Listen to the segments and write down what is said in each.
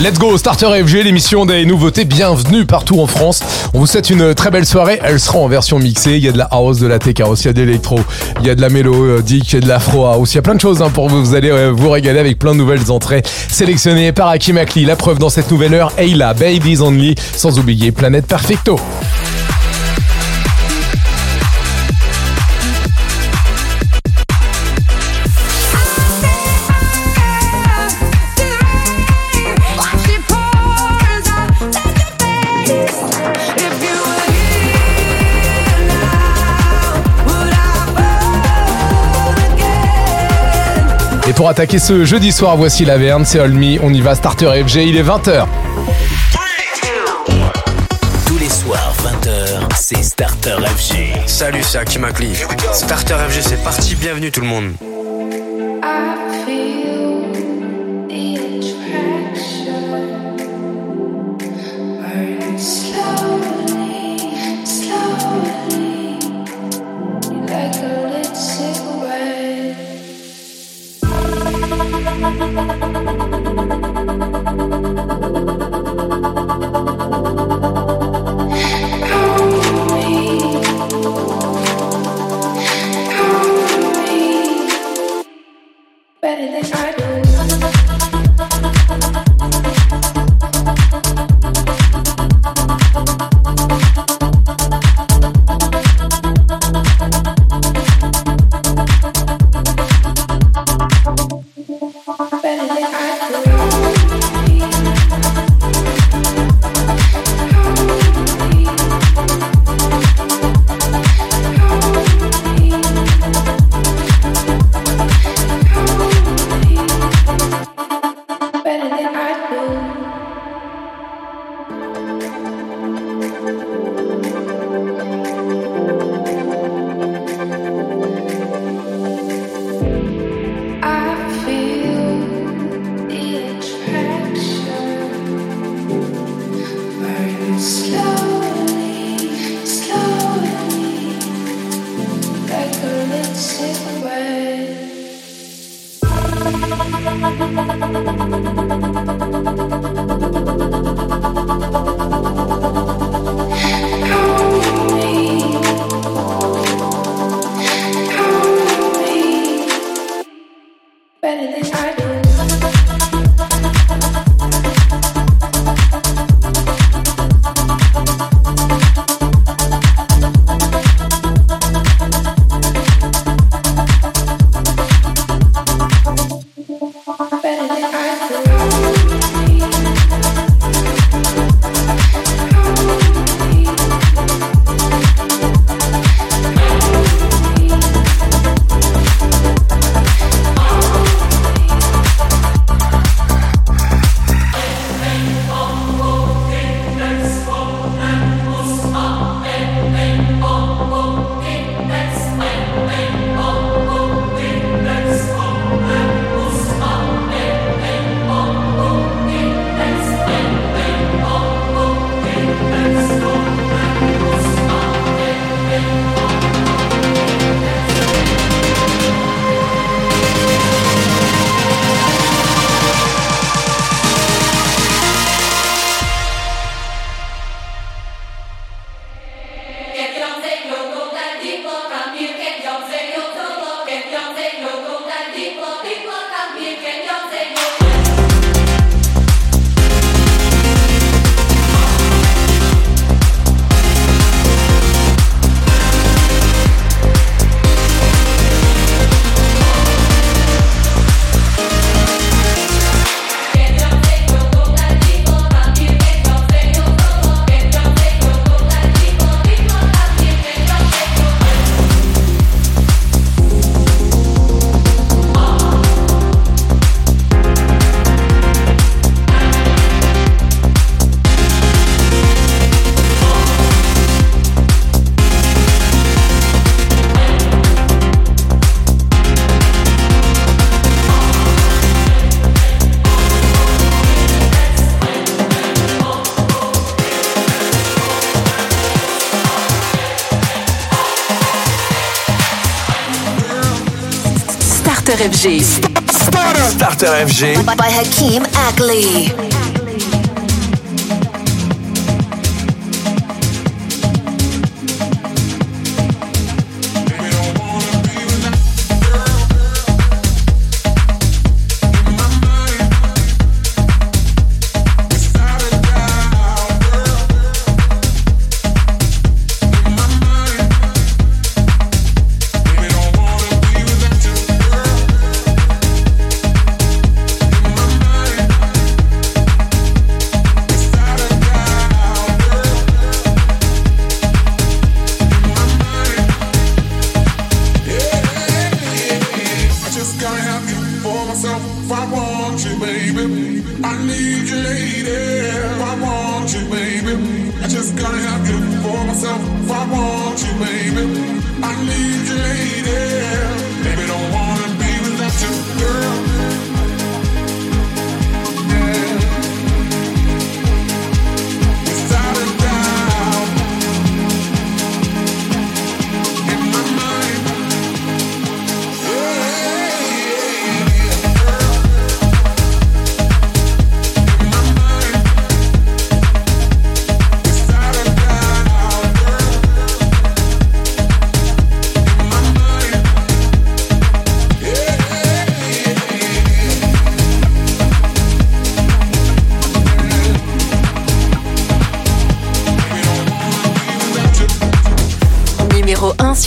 Let's go, Starter FG, l'émission des nouveautés. Bienvenue partout en France. On vous souhaite une très belle soirée. Elle sera en version mixée. Il y a de la house, de la tech house, il y a de l'électro, il y a de la mélodique, il y a de l'afro house. Il y a plein de choses hein, pour vous. Vous allez euh, vous régaler avec plein de nouvelles entrées sélectionnées par Hakim Akli. La preuve dans cette nouvelle heure, Ayla, Babies Only, sans oublier Planète Perfecto. Pour attaquer ce jeudi soir, voici la Verne, c'est Olmi. On y va, Starter FG, il est 20h. Tous les soirs, 20h, c'est Starter FG. Salut, c'est Hakim Akli. Starter FG, c'est parti. Bienvenue tout le monde. FG. Starter FG. By Hakeem Ackley.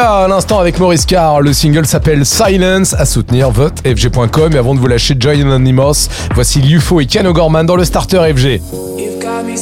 À l'instant avec Maurice Carr. Le single s'appelle Silence à soutenir vote fg.com. Et avant de vous lâcher Joy Anonymous, voici Lufo et Ken O'Gorman dans le starter FG. You've got me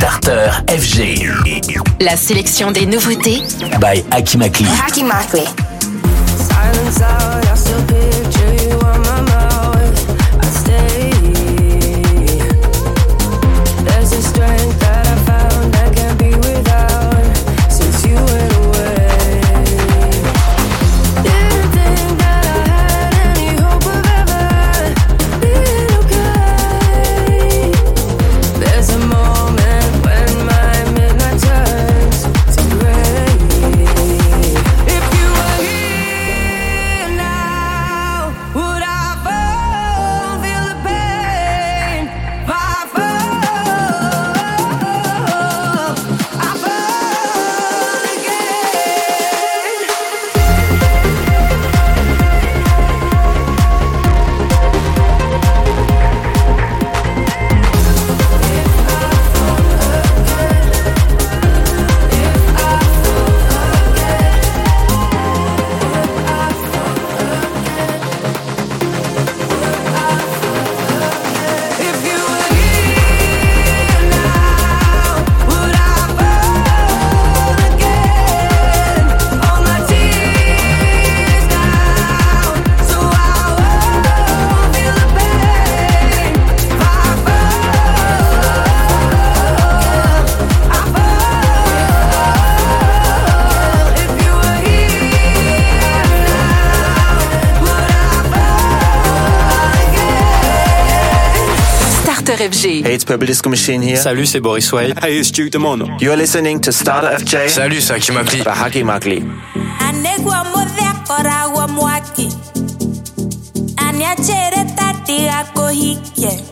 Starter FG. La sélection des nouveautés by Akimakli. Akimakli. Silence out. Hey, it's Purple Disco Machine here. Salut, c'est Boris Way. Hey, it's Duke Demono. You're listening to Starter FJ. Salut, c'est Akimakli. Bahaki Makli. Anegwa modhekora wa mwaki. Anyachereta tiga kohike.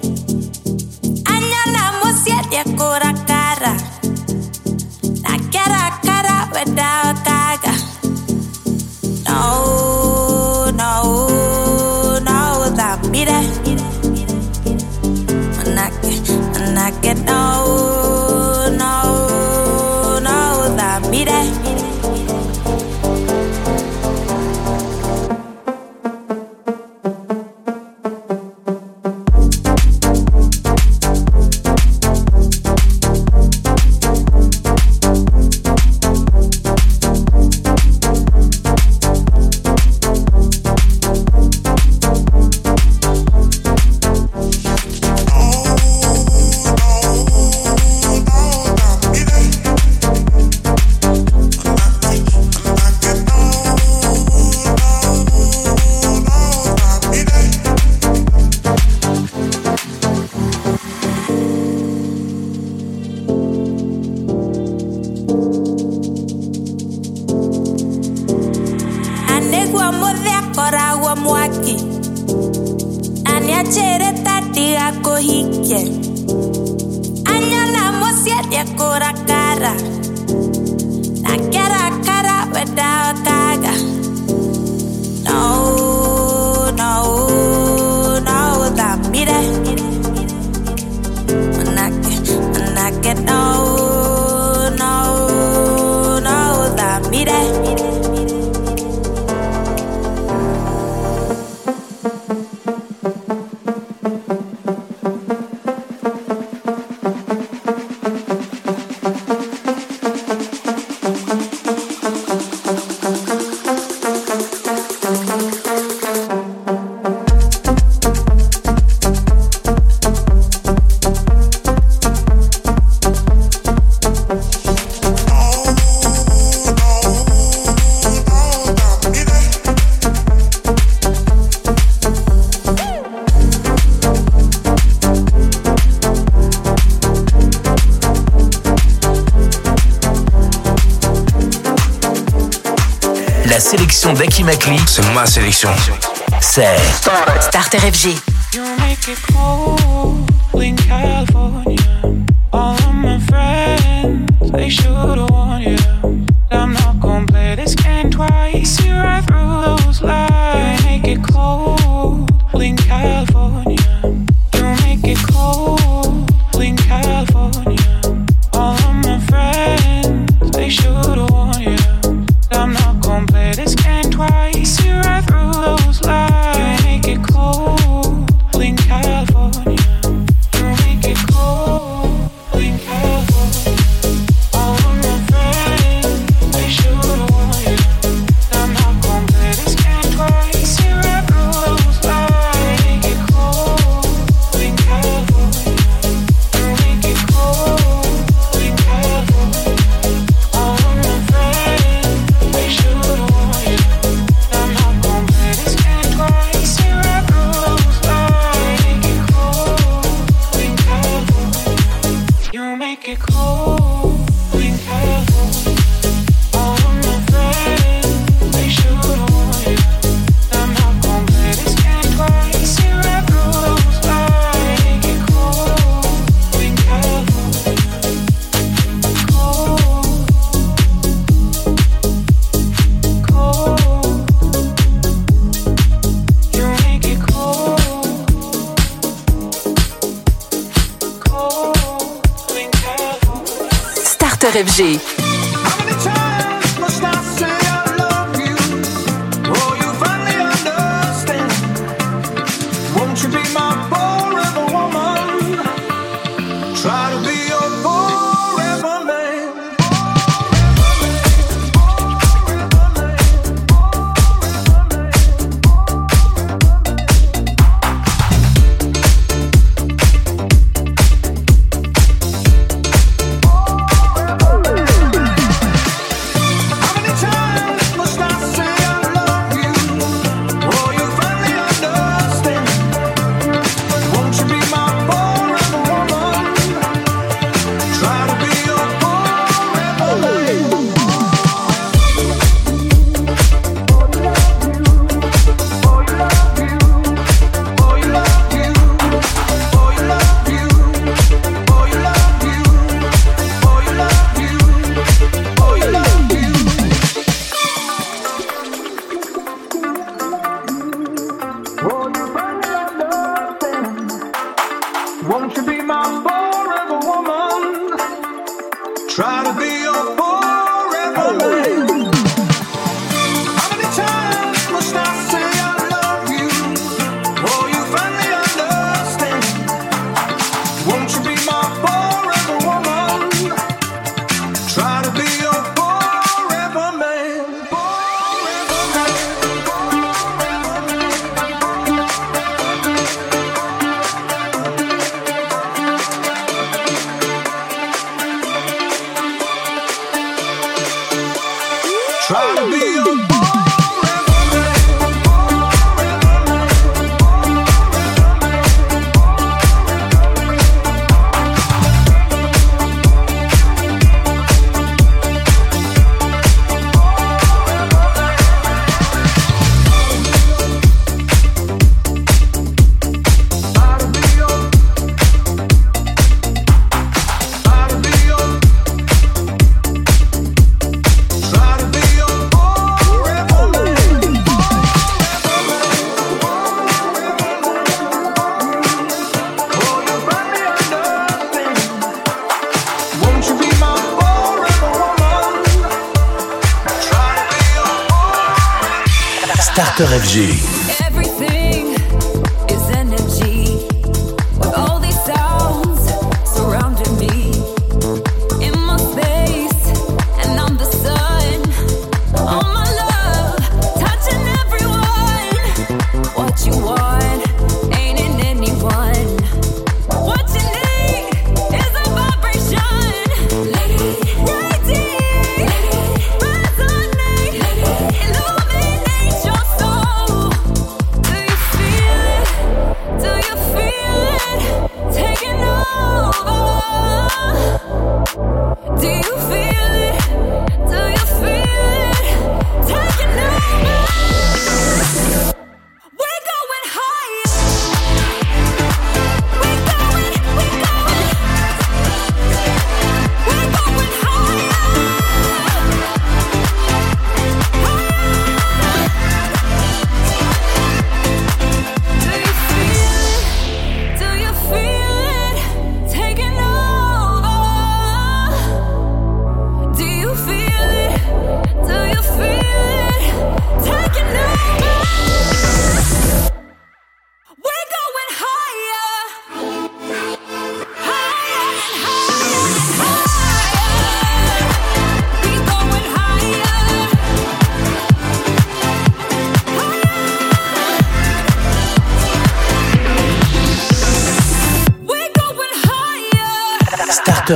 d'Akimakli, c'est ma sélection. C'est Starter FG.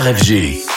FG.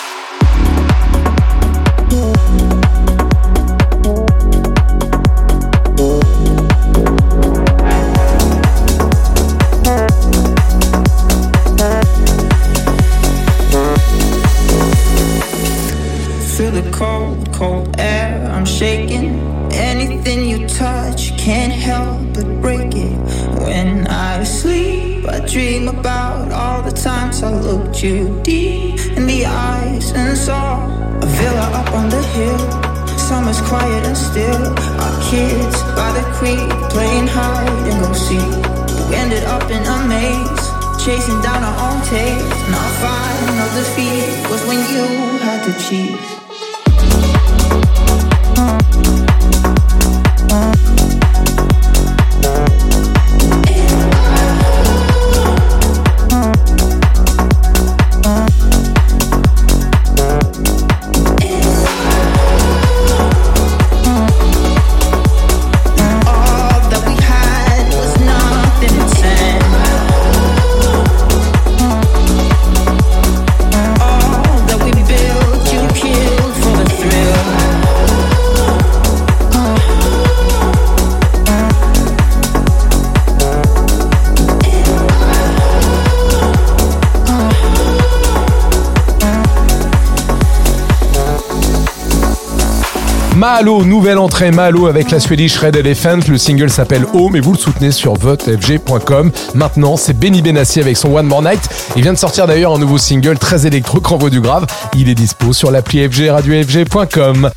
très Malo avec la Swedish Red Elephant. Le single s'appelle Home et vous le soutenez sur votefg.com. Maintenant, c'est Benny Benassi avec son One More Night. Il vient de sortir d'ailleurs un nouveau single très électro, renvoie du grave. Il est dispo sur l'appli fgradiofg.com.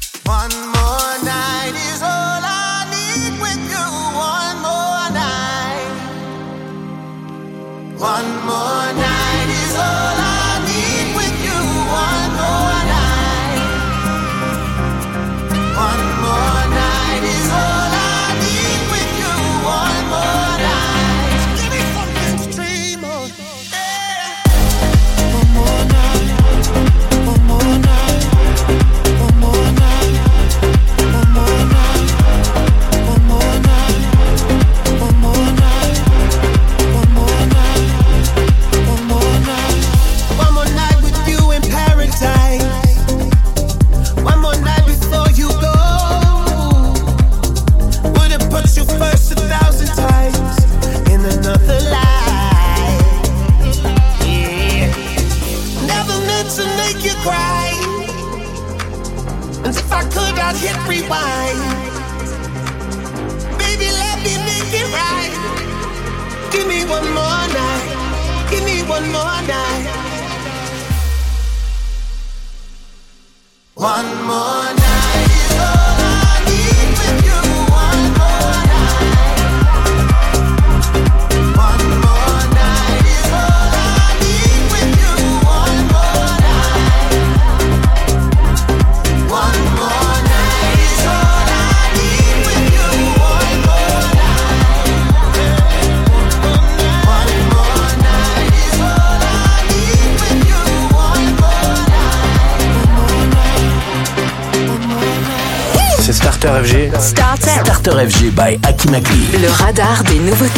des nouveautés.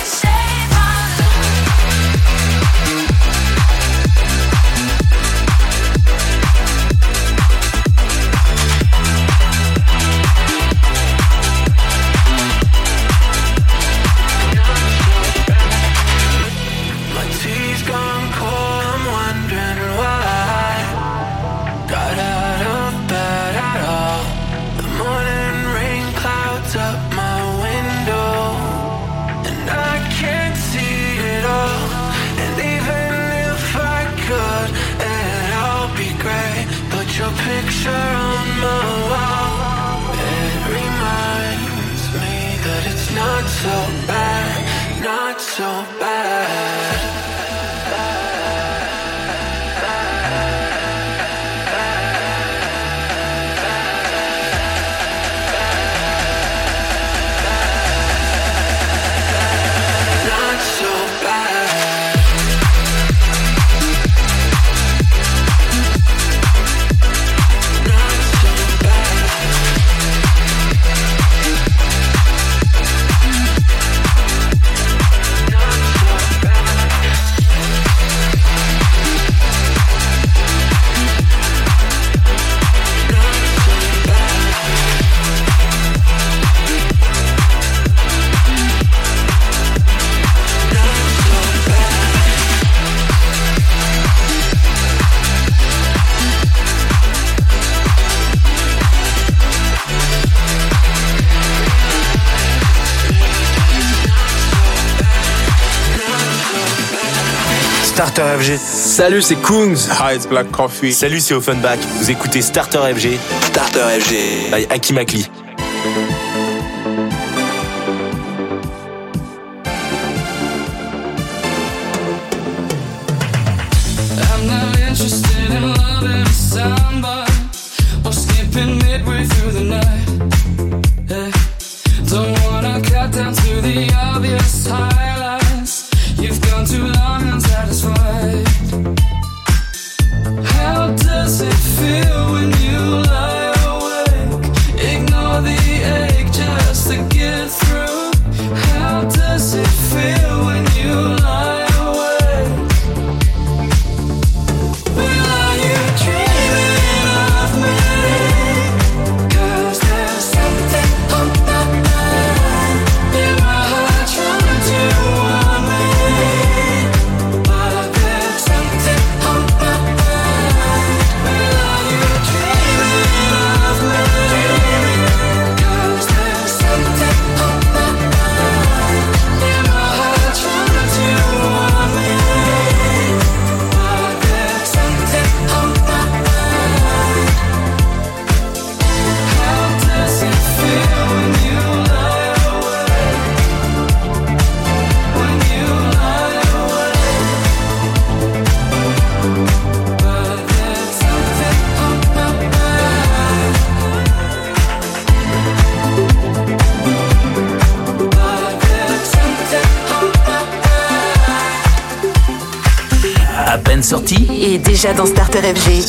Salut, c'est Kungs. Hi, it's Black Coffee. Salut, c'est Offenbach. Vous écoutez Starter FG. Starter FG. By Akimakli.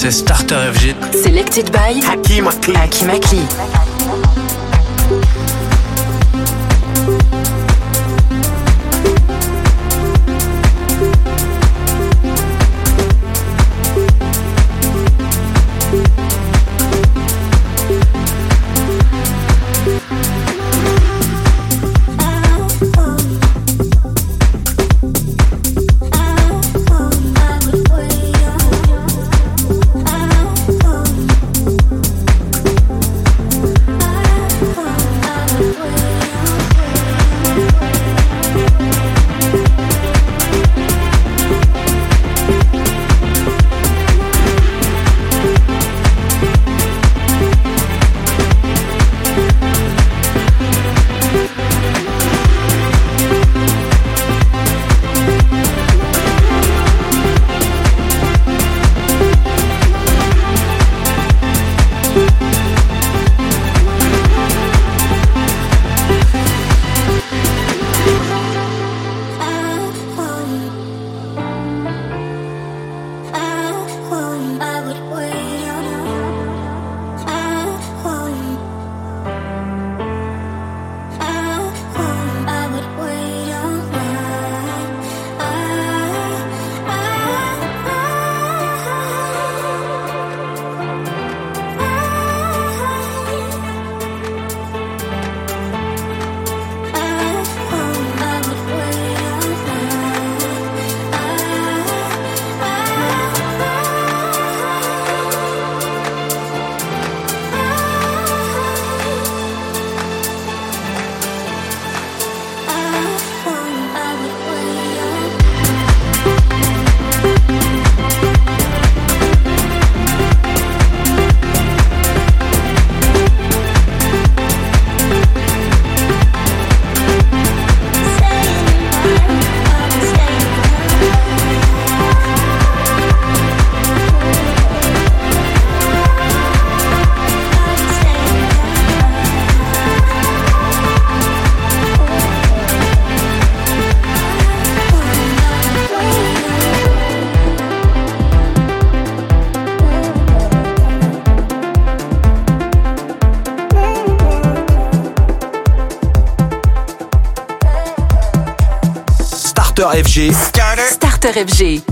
c'est Starter FG. Selected by FG. Starter FG.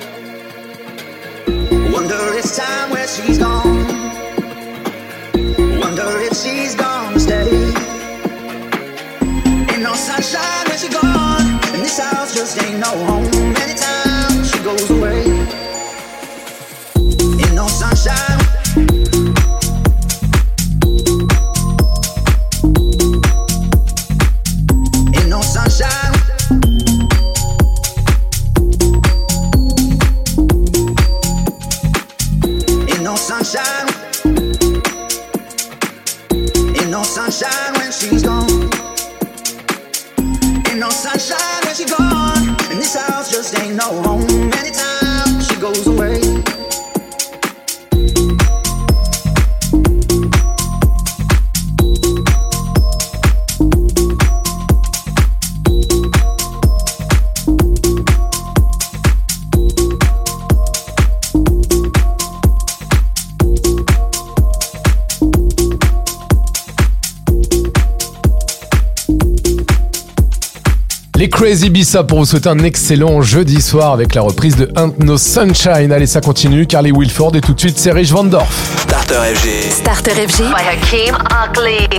Bissa pour vous souhaiter un excellent jeudi soir avec la reprise de Ain't No Sunshine. Allez, ça continue. Carly Wilford et tout de suite, c'est Rich Van Dorf. Starter FG. Starter FG. By Hakim Ugly.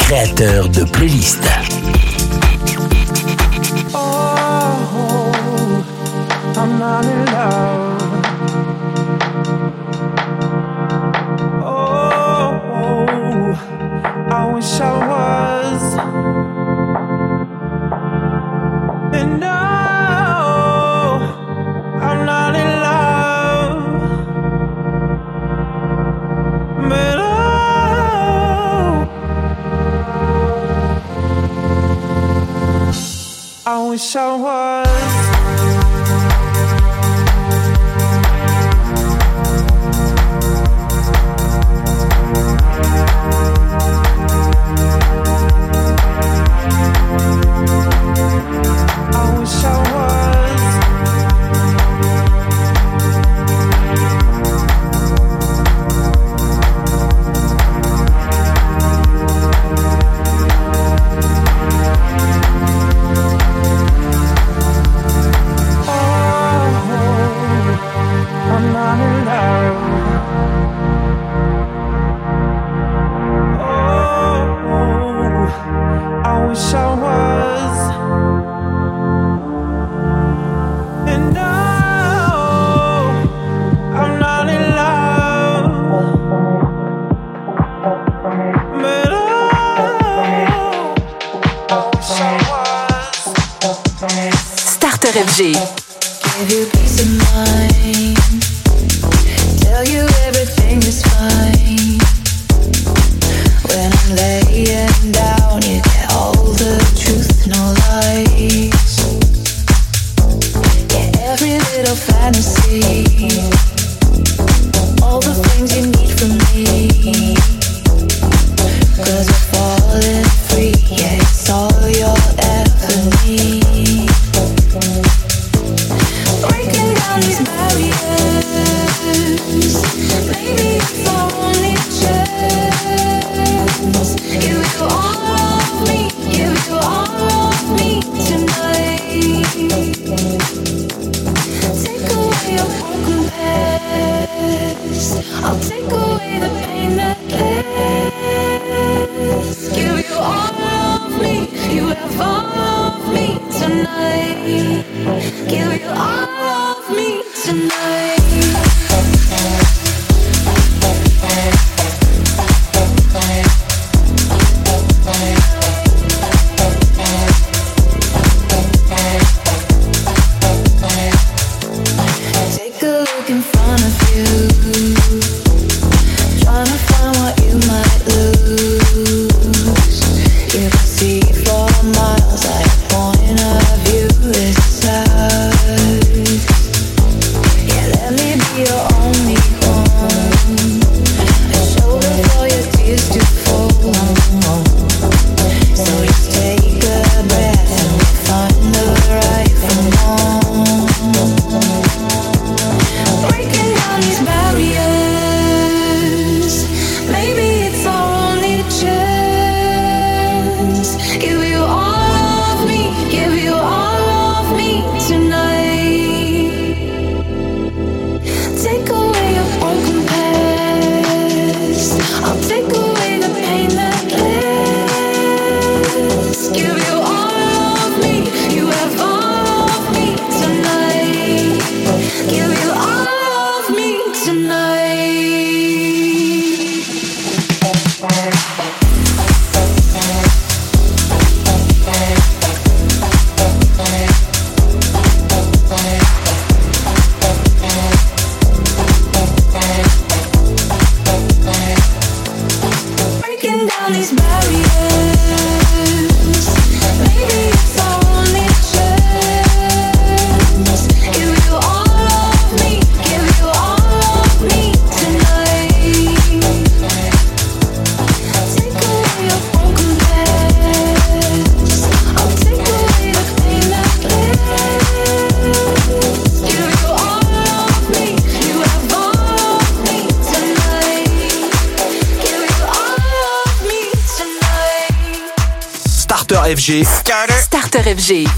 Créateur de playlist. FG. Starter FG.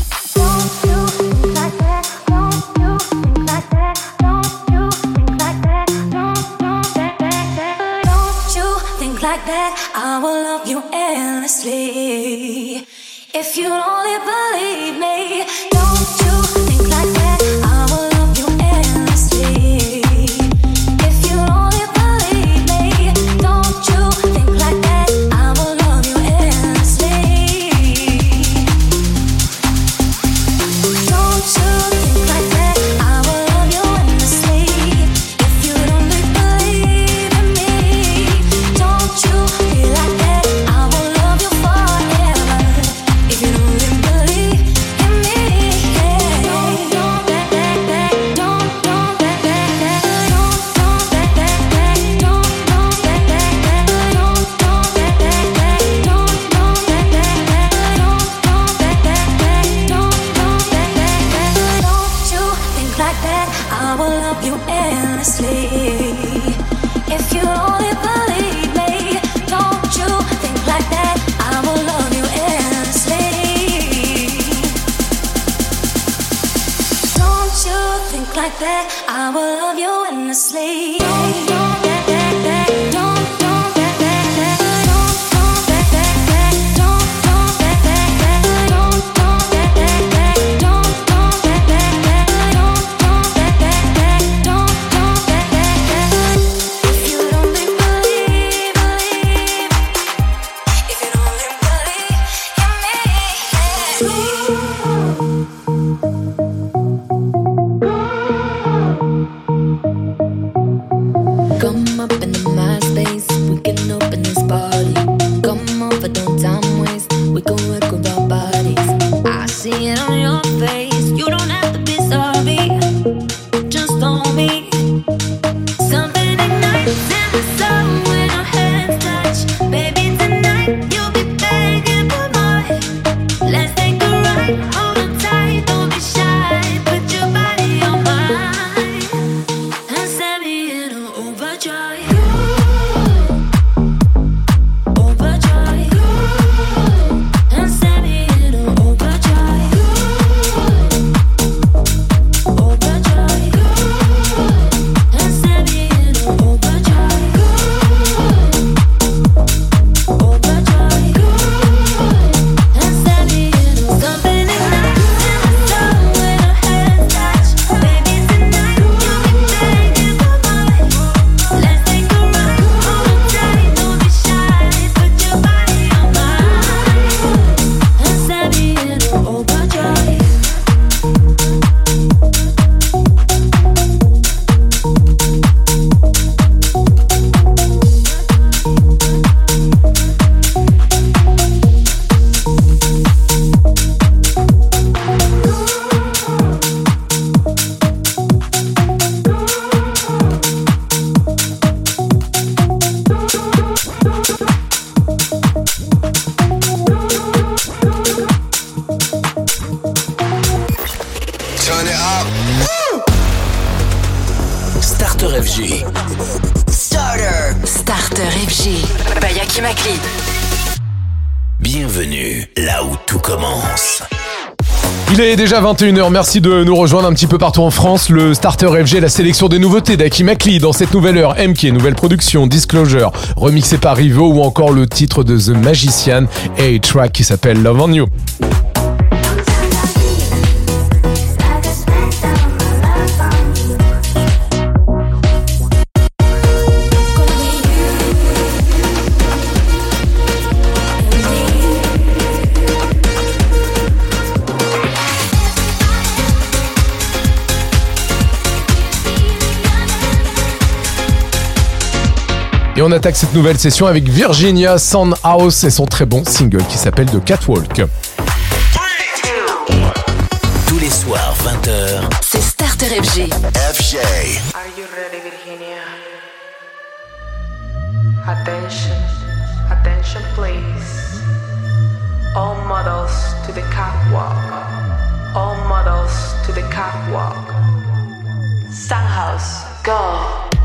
à 21h. Merci de nous rejoindre un petit peu partout en France. Le Starter FG, la sélection des nouveautés d'Aki Makli dans cette nouvelle heure. M qui est nouvelle production, Disclosure, remixé par Rivo ou encore le titre de The Magician et a track qui s'appelle Love on You. on attaque cette nouvelle session avec Virginia Sandhouse et son très bon single qui s'appelle The Catwalk. Tous les soirs 20h, c'est Starter FG. Are you ready, Virginia? Attention, attention please. All models to the catwalk. All models to the catwalk. Sandhouse, go.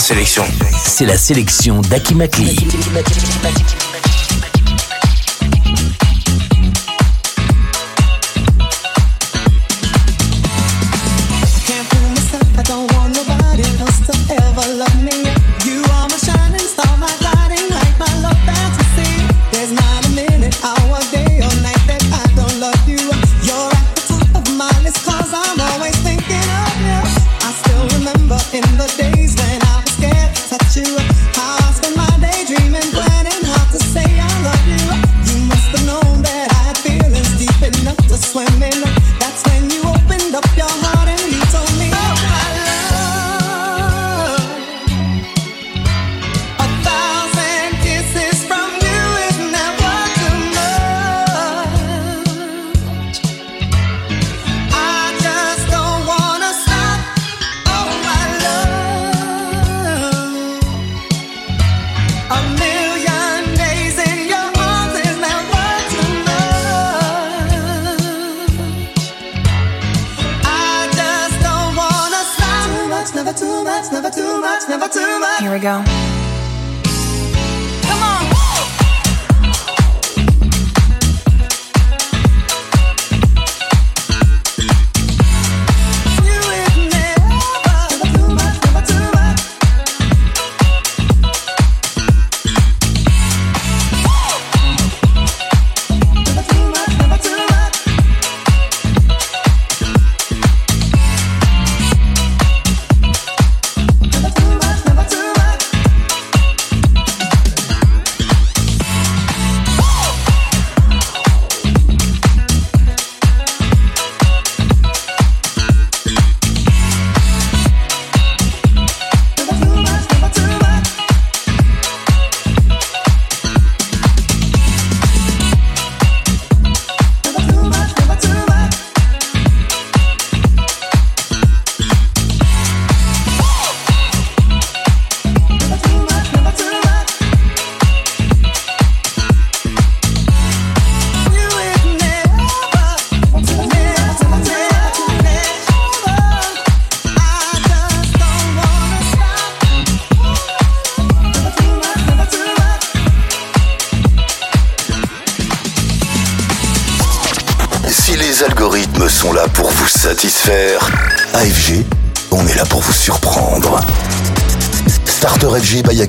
C'est la sélection d'Aki Makli.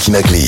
FG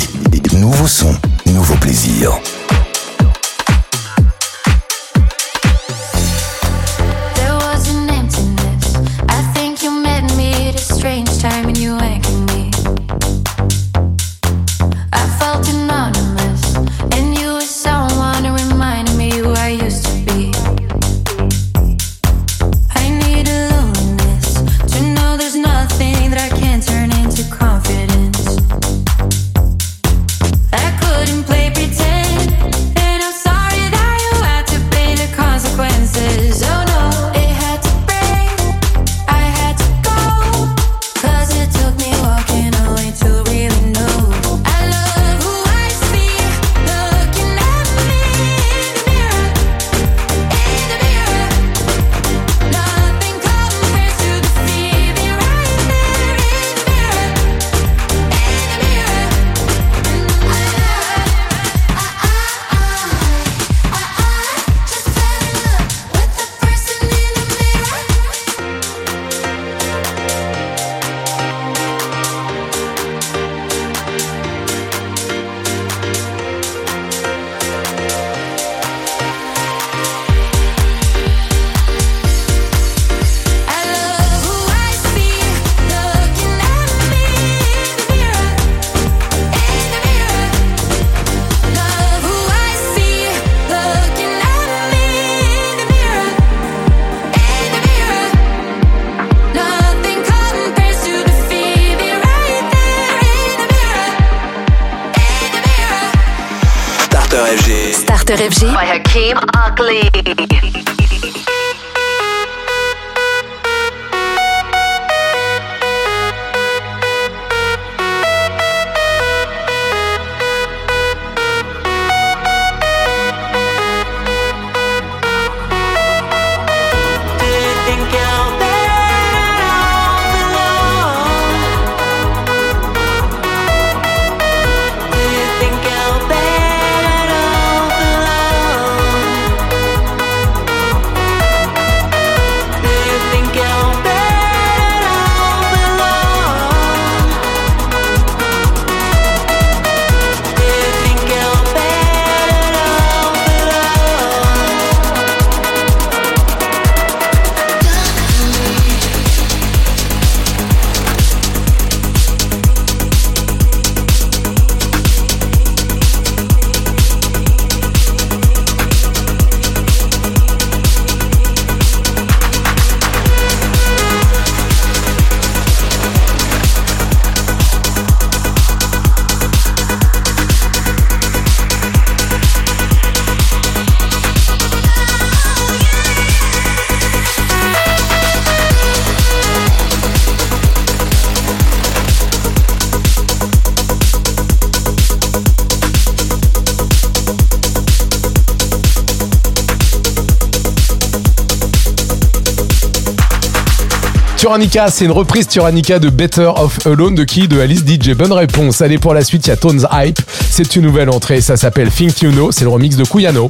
Turanica, c'est une reprise Turanica de Better Off Alone de qui De Alice DJ. Bonne réponse. Allez, pour la suite, il y a Tones Hype. C'est une nouvelle entrée. Ça s'appelle Think You Know. C'est le remix de Kuyano.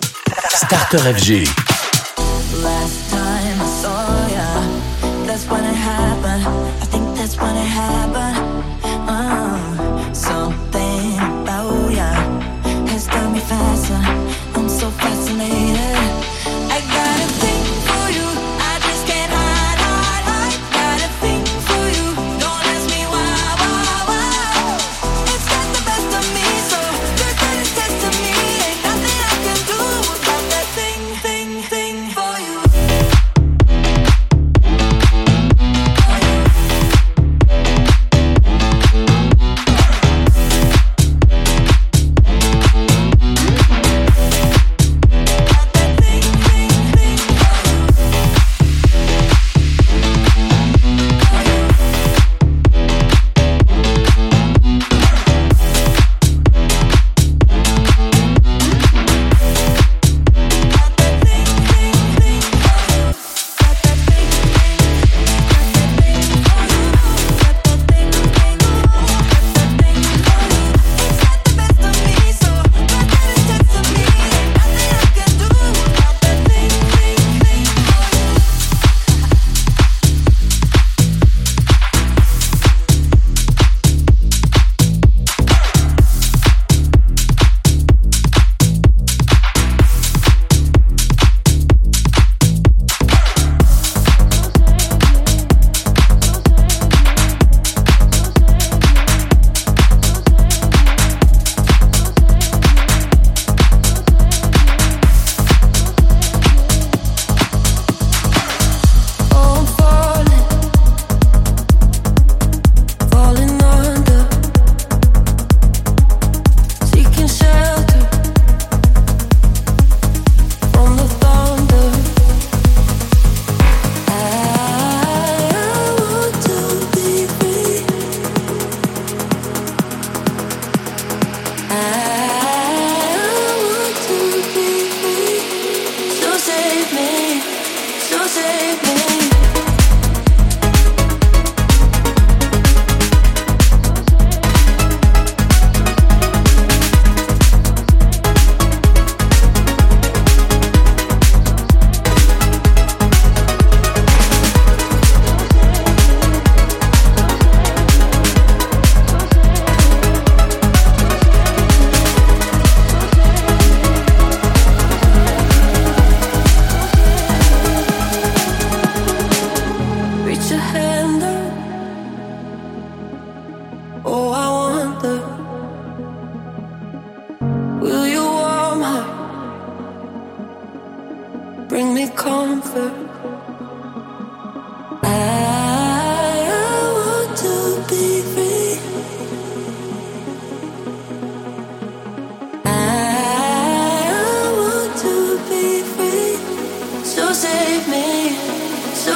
Starter FG.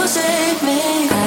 save me.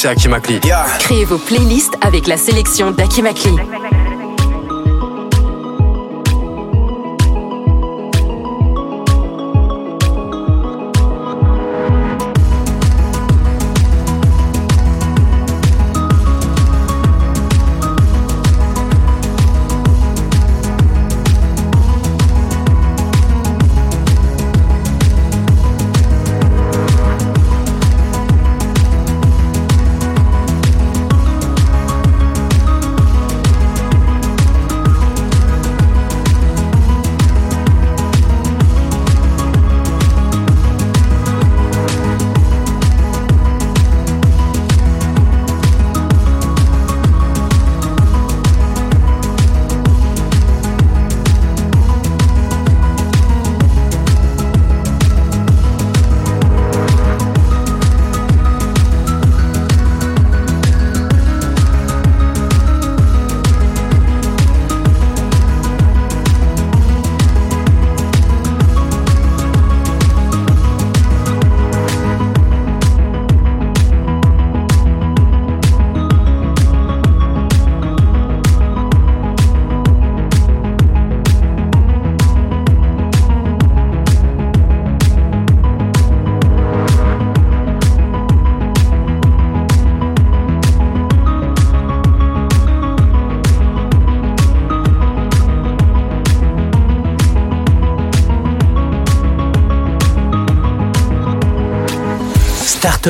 c'est Akimakli. Créez vos playlists avec la sélection d'Akimakli.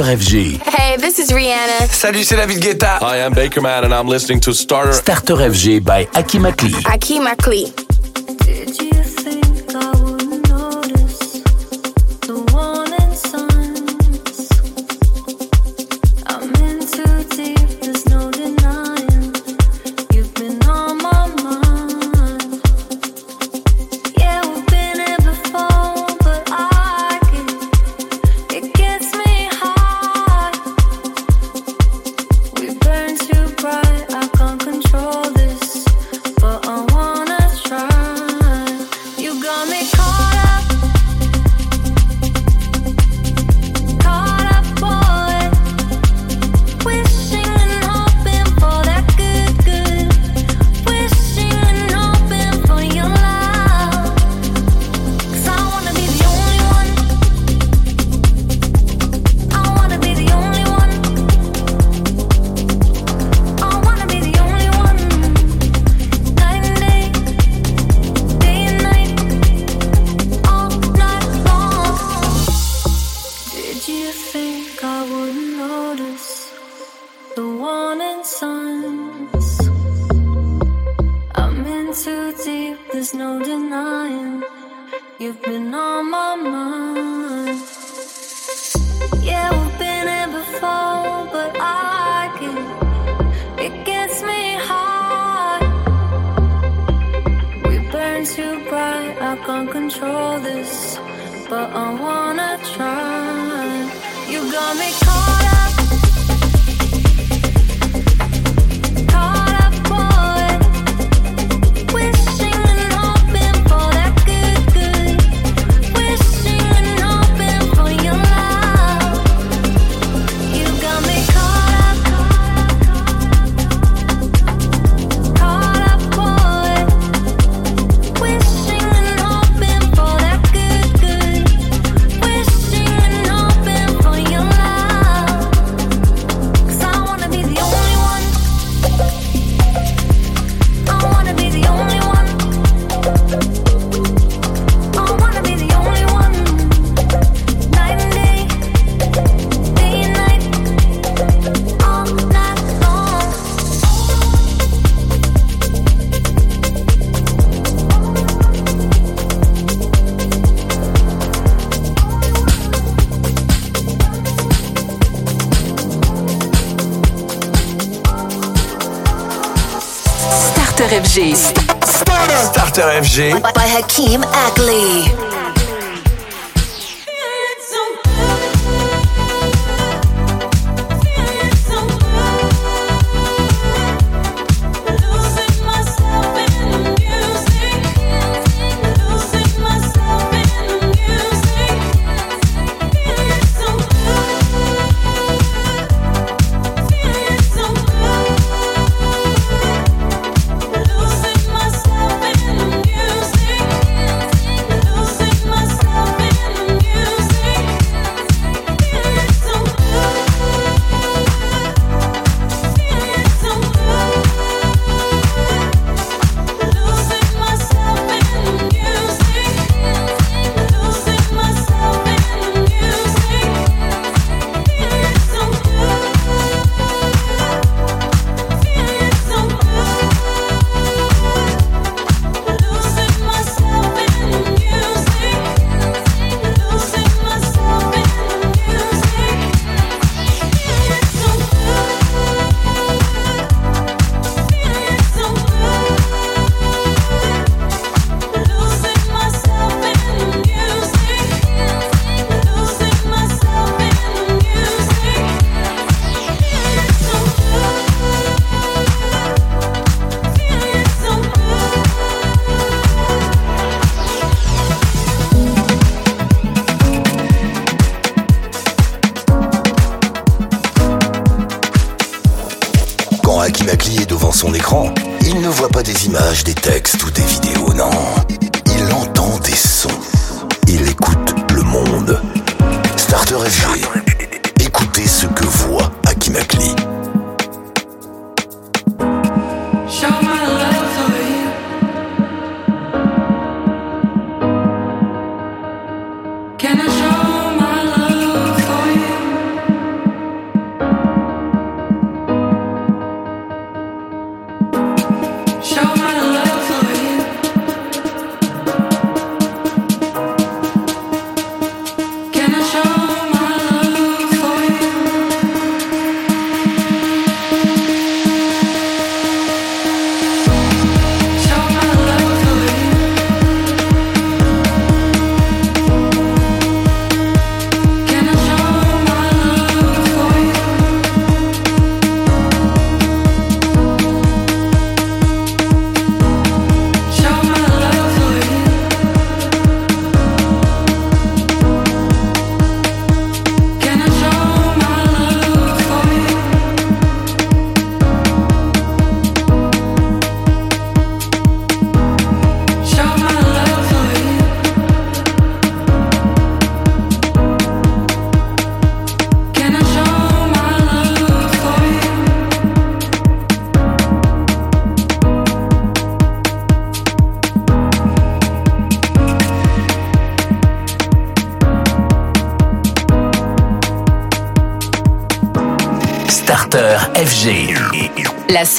Starter FG. Hey, this is Rihanna. Salut, c'est David Guetta. Hi, I'm Baker Man and I'm listening to Starter Starter FG by Aki Makli. Aki Makli.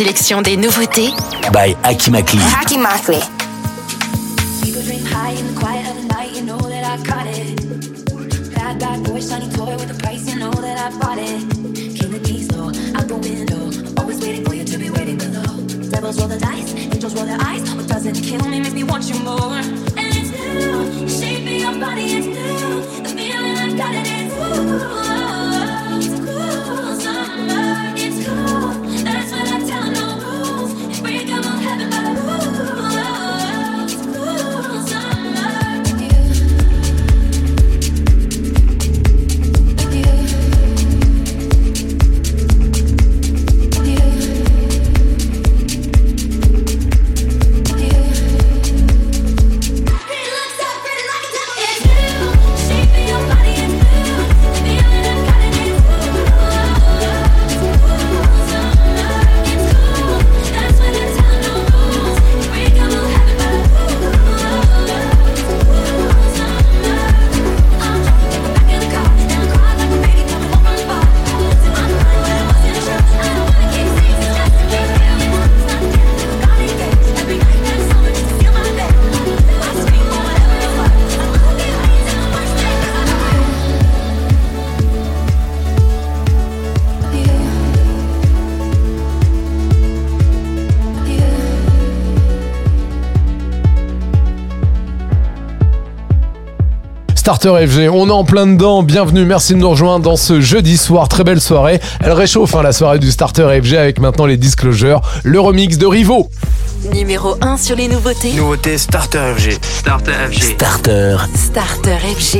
sélection des nouveautés by Akimakli. Akimakli. Starter FG, on est en plein dedans. Bienvenue, merci de nous rejoindre dans ce jeudi soir. Très belle soirée. Elle réchauffe hein, la soirée du Starter FG avec maintenant les Disclosures, le remix de Rivo. Numéro 1 sur les nouveautés. Nouveauté Starter FG. Starter FG. Starter. Starter FG.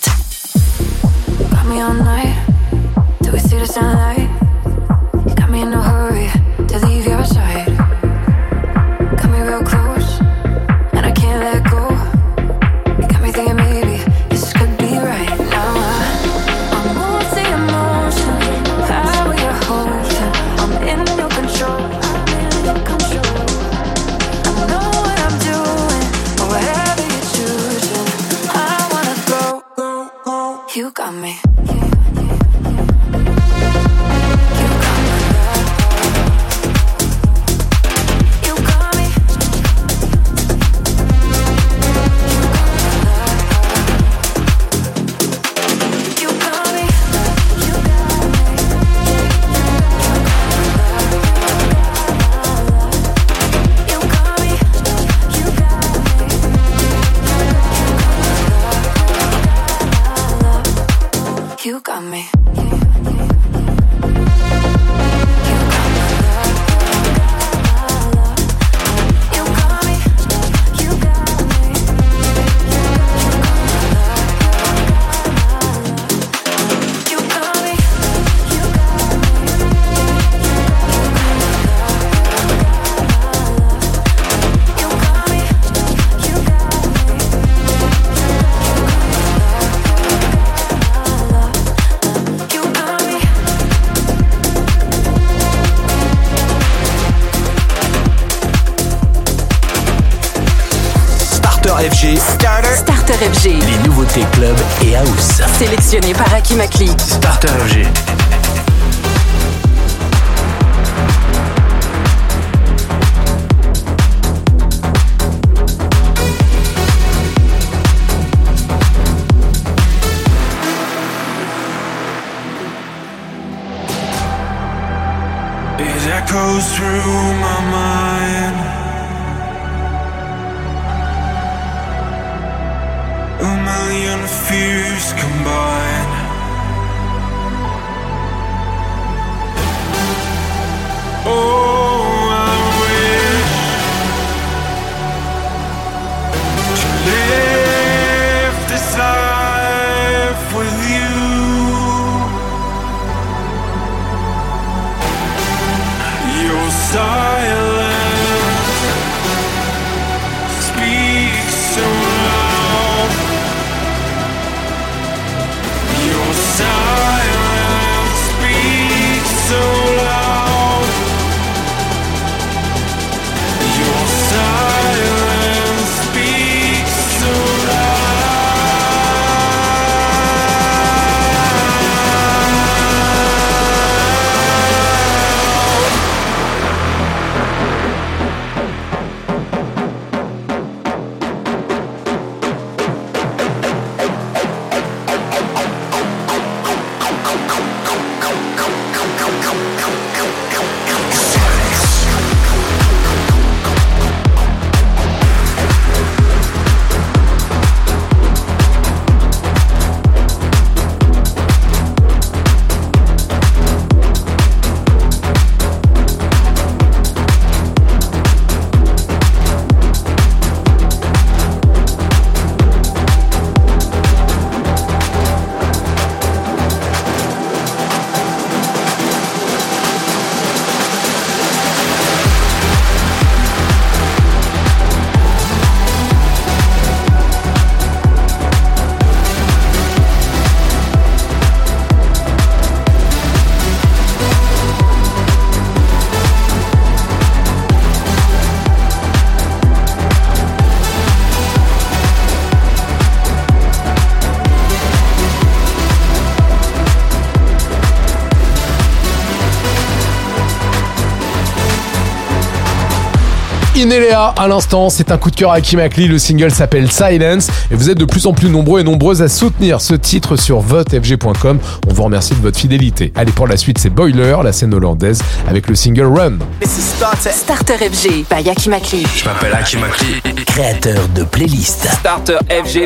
Inéléa à l'instant, c'est un coup de cœur à Kim Akli, le single s'appelle Silence et vous êtes de plus en plus nombreux et nombreuses à soutenir ce titre sur votefg.com. On vous remercie de votre fidélité. Allez pour la suite, c'est Boiler, la scène hollandaise avec le single Run. Starter FG by Hakim Akli. Je m'appelle Hakim Akli. Créateur de playlist. Starter FG.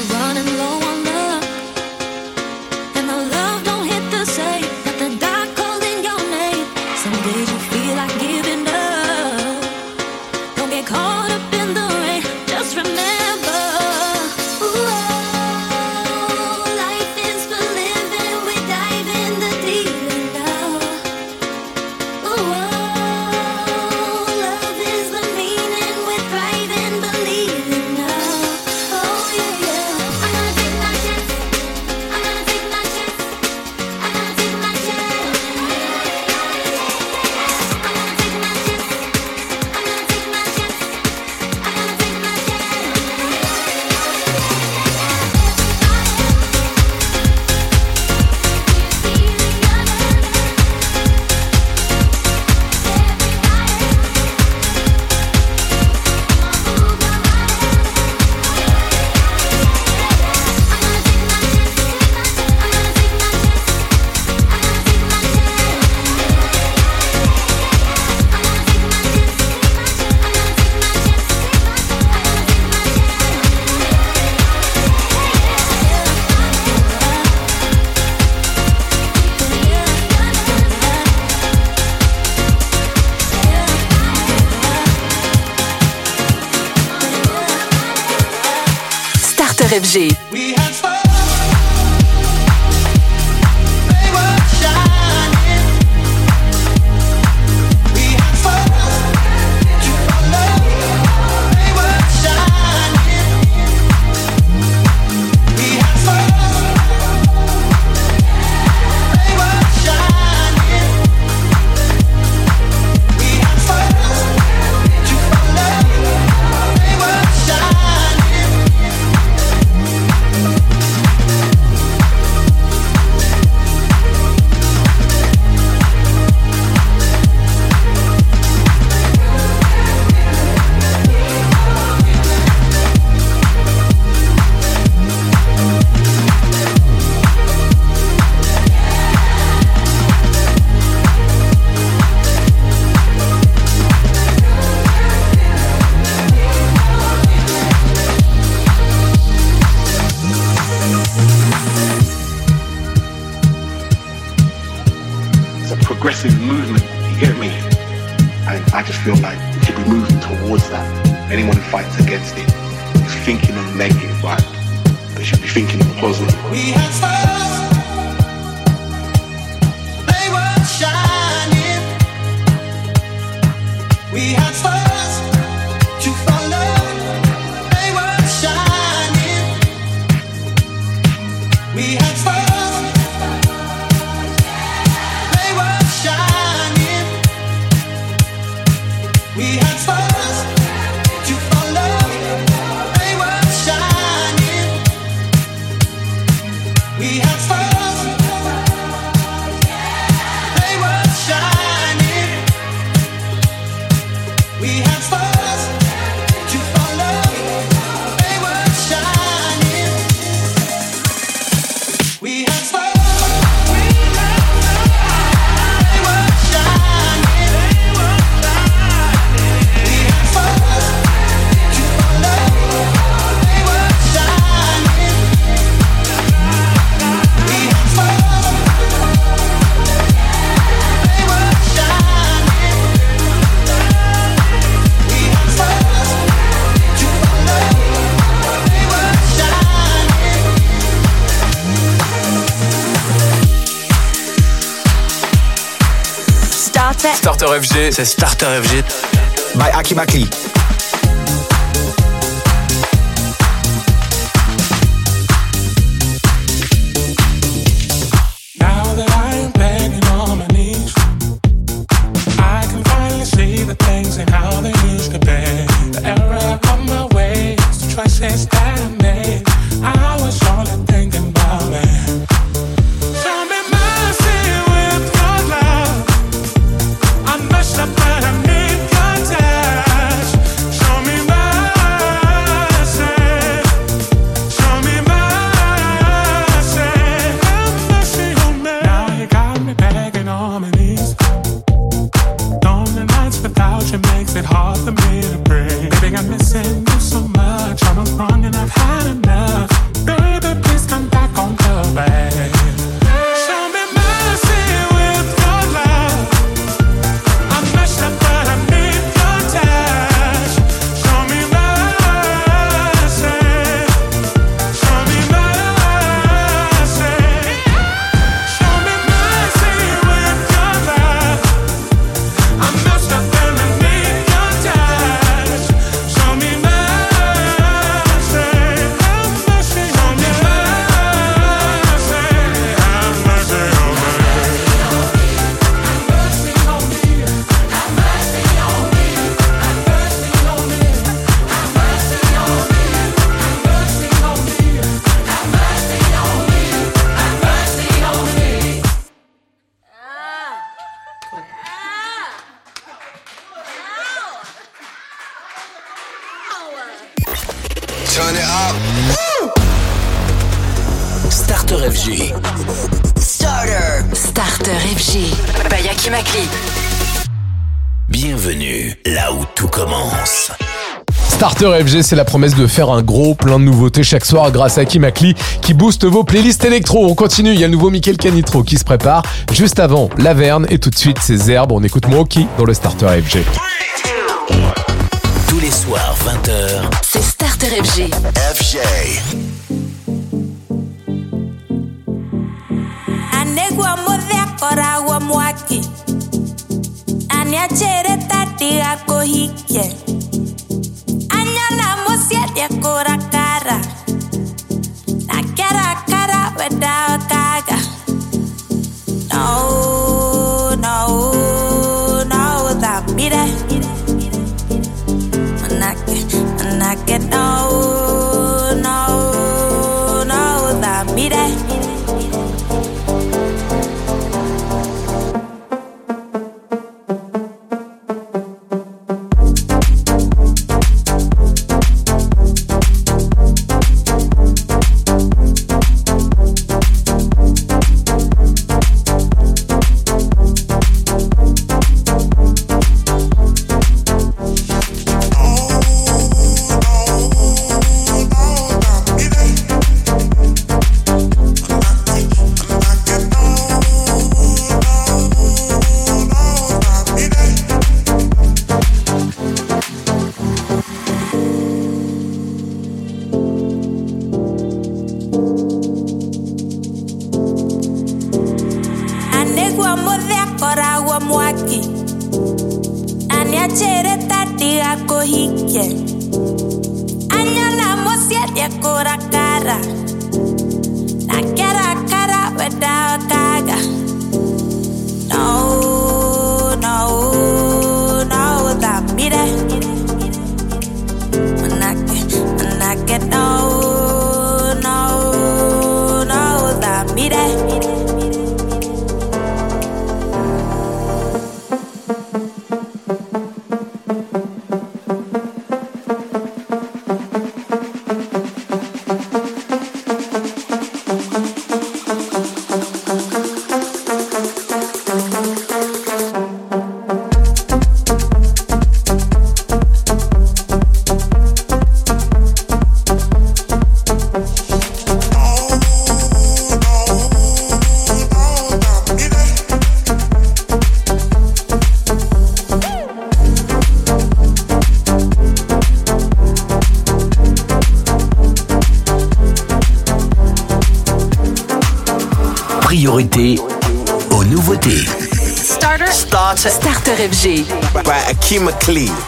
We had fun. C'est Starter FG. By Aki Makli. Starter FG, c'est la promesse de faire un gros plein de nouveautés chaque soir grâce à Kim Akli qui booste vos playlists électro. On continue, il y a le nouveau Michael Canitro qui se prépare. Juste avant, Laverne et tout de suite ses herbes. On écoute Moki dans le Starter FG. Tous les soirs, 20h. C'est Starter FG. FG. anegwa muthia wa mwaki aniachere tatiga By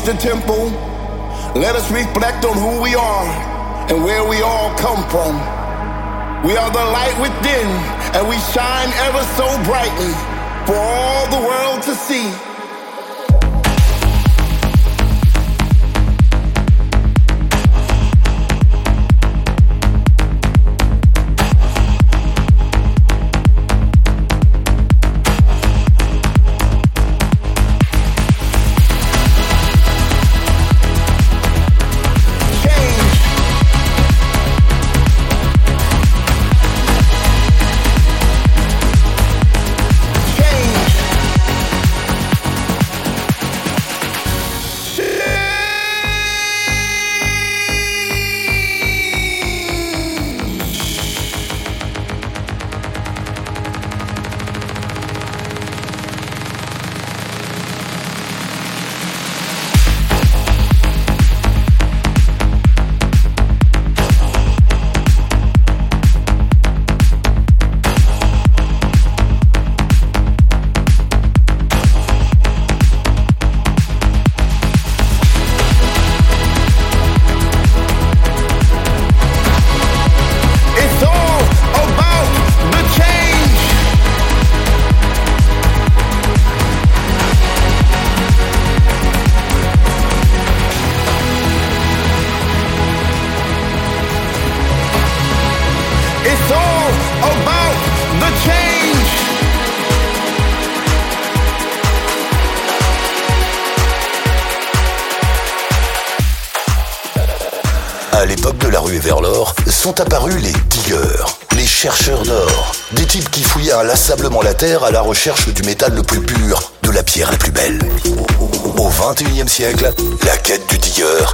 The temple. Let us reflect on who we are and where we all come from. We are the light within, and we shine ever so brightly for all the world to see. Inlassablement la terre à la recherche du métal le plus pur, de la pierre la plus belle. Au 21e siècle, la quête du digger,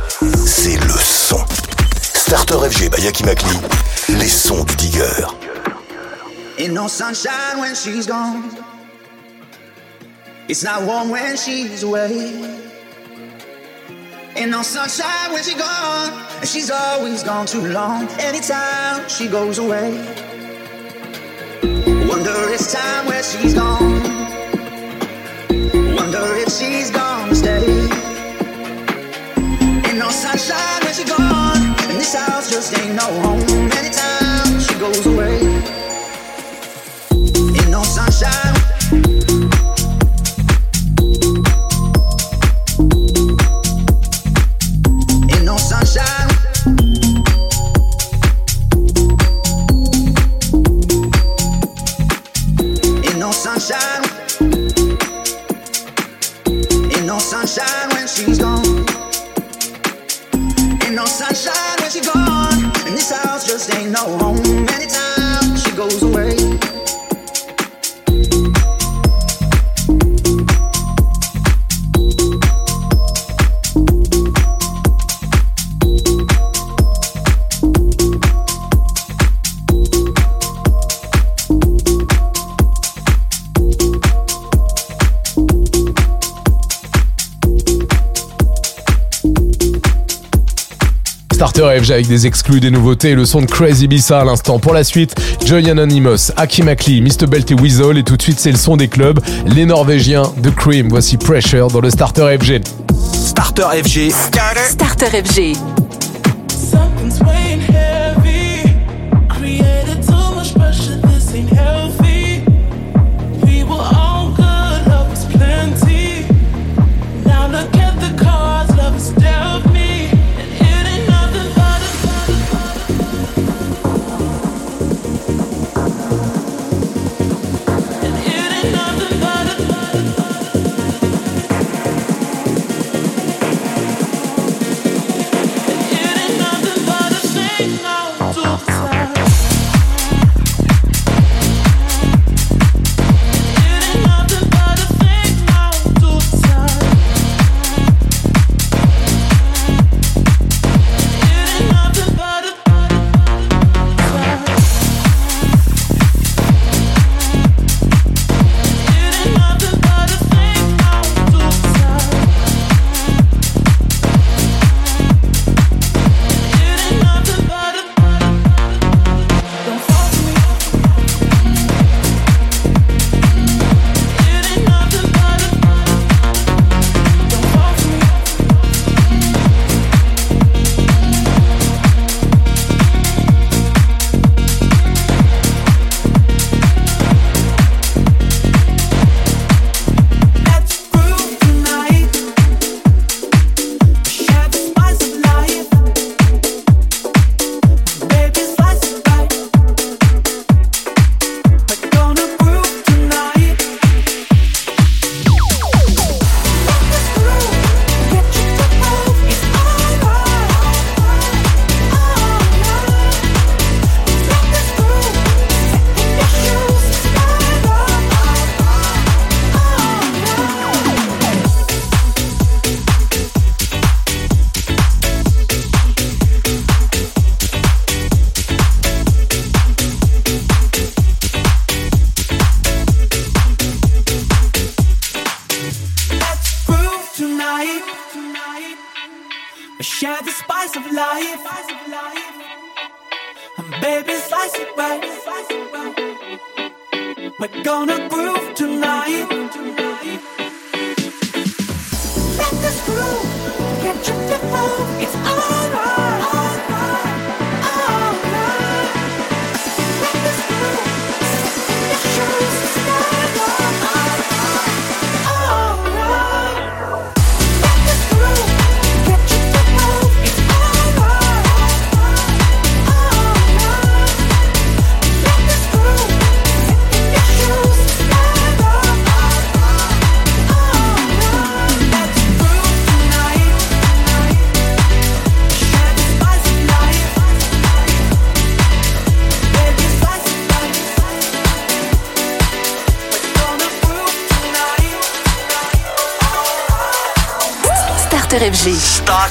c'est le son. Starter FG by Yaki Makli, les sons du digger. Ain't no sunshine when she's gone. It's not warm when she's away. Ain't no sunshine when she's gone. And she's always gone too long. Anytime she goes away. Time where she's gone. Wonder if she's gonna stay. Ain't no sunshine she's gone. And this house just ain't no home. Avec des exclus, des nouveautés et le son de Crazy Bissa à l'instant. Pour la suite, Joy Anonymous, Aki Makli, Mr. Belt et Weasel. Et tout de suite, c'est le son des clubs, les Norvégiens de Cream. Voici Pressure dans le Starter FG. Starter FG. Starter FG.